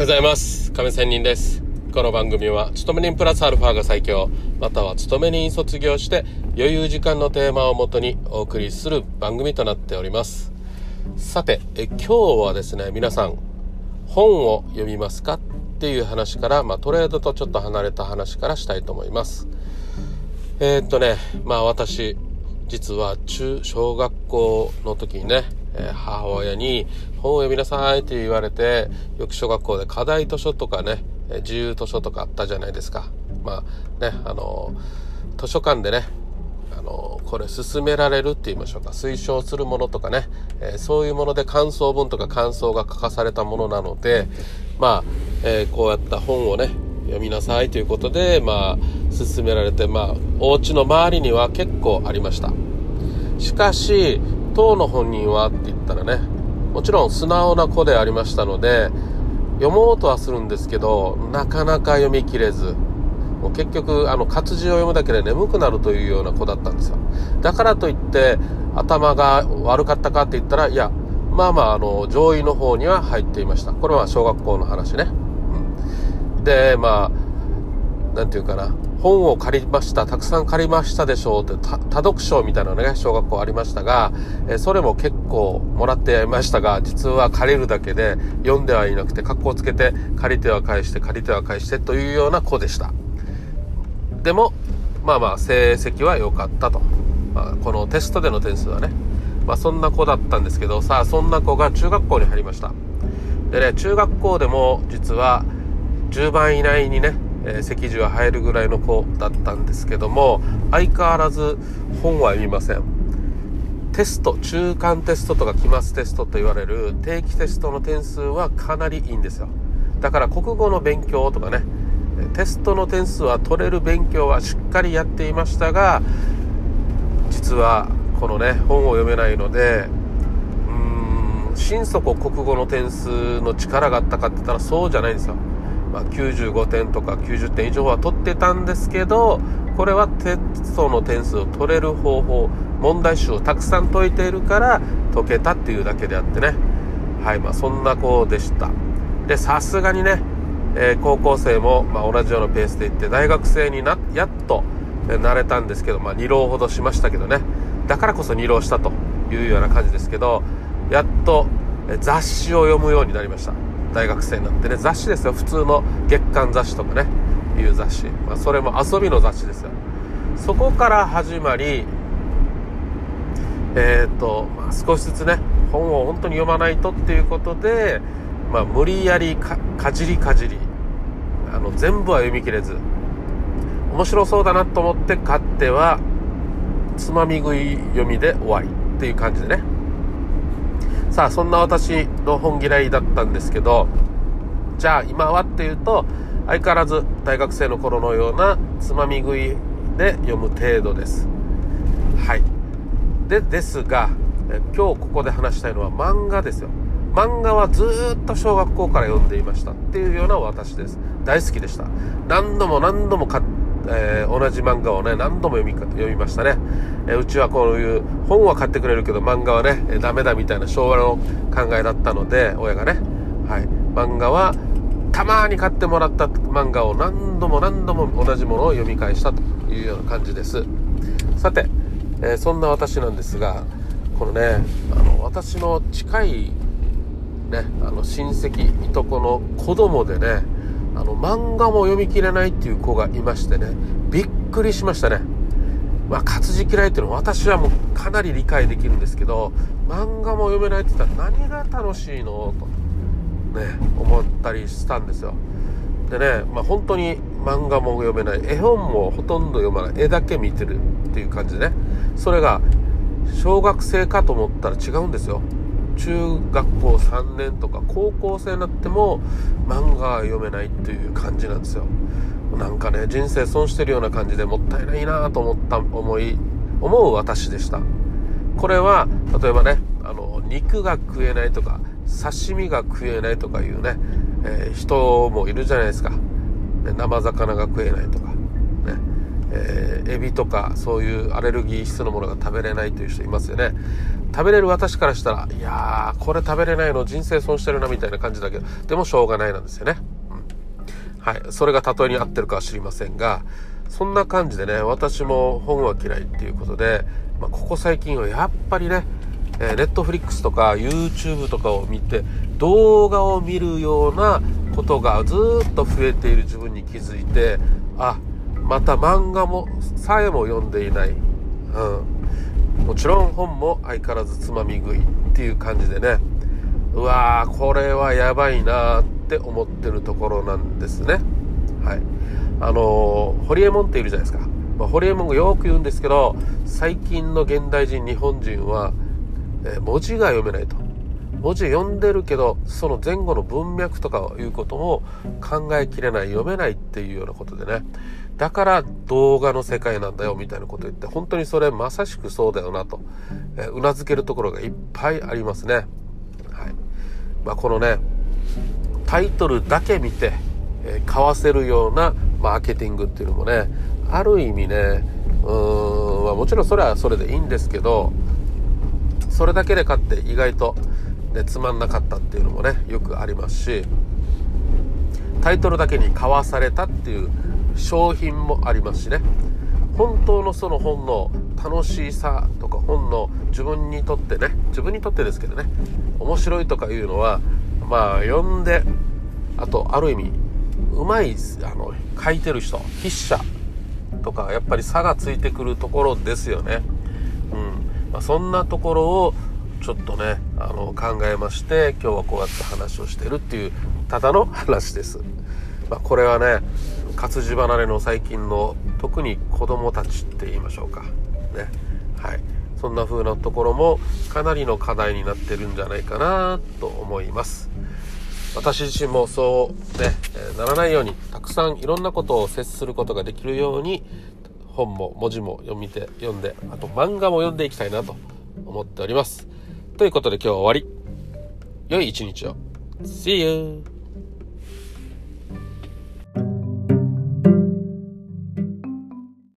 おはようございます。亀仙人です。この番組は、勤め人プラスアルファが最強、または勤め人卒業して余裕時間のテーマをもとにお送りする番組となっております。さて、え今日はですね、皆さん、本を読みますかっていう話から、まあ、トレードとちょっと離れた話からしたいと思います。えーっとね、まあ私、実は中、小学校の時にね、え母親に本を読みなさいって言われて、よく小学校で課題図書とかね、自由図書とかあったじゃないですか。まあね、あの図書館でね、あのこれ勧められるって言いましょうか推奨するものとかね、えーそういうもので感想文とか感想が書かされたものなのでまあ、えーこうやった本をね読みなさいということでまあ勧められてまあお家の周りには結構ありましたしかし当の本人はって言ったらねもちろん素直な子でありましたので読もうとはするんですけどなかなか読み切れずもう結局あの活字を読むだけで眠くなるというような子だったんですよ。だからといって頭が悪かったかって言ったらいやまあまああの上位の方には入っていました。これは小学校の話ね、うん、でまあなんていうかな。本を借りましたたくさん借りましたでしょうって多読書みたいなね小学校ありましたが、えそれも結構もらっていましたが実は借りるだけで読んではいなくて格好つけて借りては返して借りては返してというような子でした。でもまあまあ成績は良かったと、まあ、このテストでの点数はね、まあ、そんな子だったんですけどさあそんな子が中学校に入りました。でね中学校でも実は10番以内にね、えー席次は入るぐらいの子だったんですけども相変わらず本は読みません。テスト中間テストとか期末テストと言われる定期テストの点数はかなりいいんですよ。だから国語の勉強とかねテストの点数は取れる勉強はしっかりやっていましたが実はこのね本を読めないのでうーん心底国語の点数の力があったかって言ったらそうじゃないんですよ、まあ、95点とか90点以上は取ってたんですけどこれはテストの点数を取れる方法問題集をたくさん解いているから解けたっていうだけであってね。はいまあそんな子でした。でさすがにねえー高校生も、まあ、同じようなペースで行って大学生になやっと、えーなれたんですけど、まあ、2浪ほどしましたけどね。だからこそ2浪したというような感じですけどやっと、雑誌を読むようになりました。大学生になってね雑誌ですよ。普通の月刊雑誌とかねいう雑誌、まあ、それも遊びの雑誌ですよ。そこから始まりえーとまあ、少しずつね本を本当に読まないとっていうことで、まあ、無理やりかかじりかじりあの全部は読み切れず面白そうだなと思って買ってはつまみ食い読みで終わりっていう感じでね。さあそんな私の本嫌いだったんですけどじゃあ今はっていうと相変わらず大学生の頃のようなつまみ食いで読む程度です。はい。でですが今日ここで話したいのは漫画ですよ。漫画はずっと小学校から読んでいましたっていうような私です。大好きでした。何度も何度もか、えー同じ漫画をね何度も読み読みましたね、えうちはこういう本は買ってくれるけど漫画はね、えーダメだみたいな昭和の考えだったので親がねはい。漫画はたまに買ってもらった漫画を何度も何度も同じものを読み返したというような感じです。さて、えーそんな私なんですがこのねあの私の近いねあの親戚いとこの子供でねあの漫画も読み切れないっていう子がいましてねびっくりしましたね。まあ活字嫌いっていうのは私はもうかなり理解できるんですけど漫画も読めないって言ったら何が楽しいの？とね思ったりしたんですよ。でねまあ本当に漫画も読めない。絵本もほとんど読まない。絵だけ見てるっていう感じで。ねそれが小学生かと思ったら違うんですよ。中学校3年とか高校生になっても漫画は読めないっていう感じなんですよ。なんかね人生損してるような感じでもったいないなと思った思い思う私でした。これは例えばねあの肉が食えないとか刺身が食えないとかいうね、えー人もいるじゃないですか、ね生魚が食えないとか。ねえー、エビとかそういうアレルギー質のものが食べれないという人いますよね。食べれる私からしたらいやーこれ食べれないの人生損してるなみたいな感じだけどでもしょうがないなんですよね、はい。それが例えに合ってるかは知りませんがそんな感じでね私も本は嫌いっていうことで、まあ、ここ最近はやっぱりね、ネットフリックスとか YouTube とかを見て動画を見るようなことがずっと増えている自分に気づいてあまた漫画もさえも読んでいない、うん、もちろん本も相変わらずつまみ食いっていう感じでねうわーこれはやばいなって思ってるところなんですね。はい。あのー、ホリエモンっているじゃないですか、まあ、ホリエモンがよく言うんですけど最近の現代人日本人は、えー、文字が読めないと。文字読んでるけどその前後の文脈とかいうことも考えきれない読めないっていうようなことでね。だから動画の世界なんだよみたいなこと言って本当にそれまさしくそうだよなと、うなずけるところがいっぱいありますね。まあ、このねタイトルだけ見て、えー、買わせるようなマーケティングっていうのもねある意味ねうーん、まあ、もちろんそれはそれでいいんですけどそれだけで買って意外と、ね、つまんなかったっていうのもねよくありますしタイトルだけに買わされたっていう商品もありますしね。本当のその本の楽しさとか本の自分にとってね自分にとってですけどね面白いとかいうのはまあ読んであとある意味うまいあの書いてる人筆者とかやっぱり差がついてくるところですよね。うんまあ、そんなところをちょっとねあの考えまして今日はこうやって話をしてるっていうただの話です。まあ、これはね活字離れの最近の特に子供たちって言いましょうかね。はい。そんな風なところもかなりの課題になってるんじゃないかなと思います。私自身もそうね、ならないようにたくさんいろんなことを接することができるように本も文字も読みて読んであと漫画も読んでいきたいなと思っております。ということで今日は終わり。良い一日を。See you!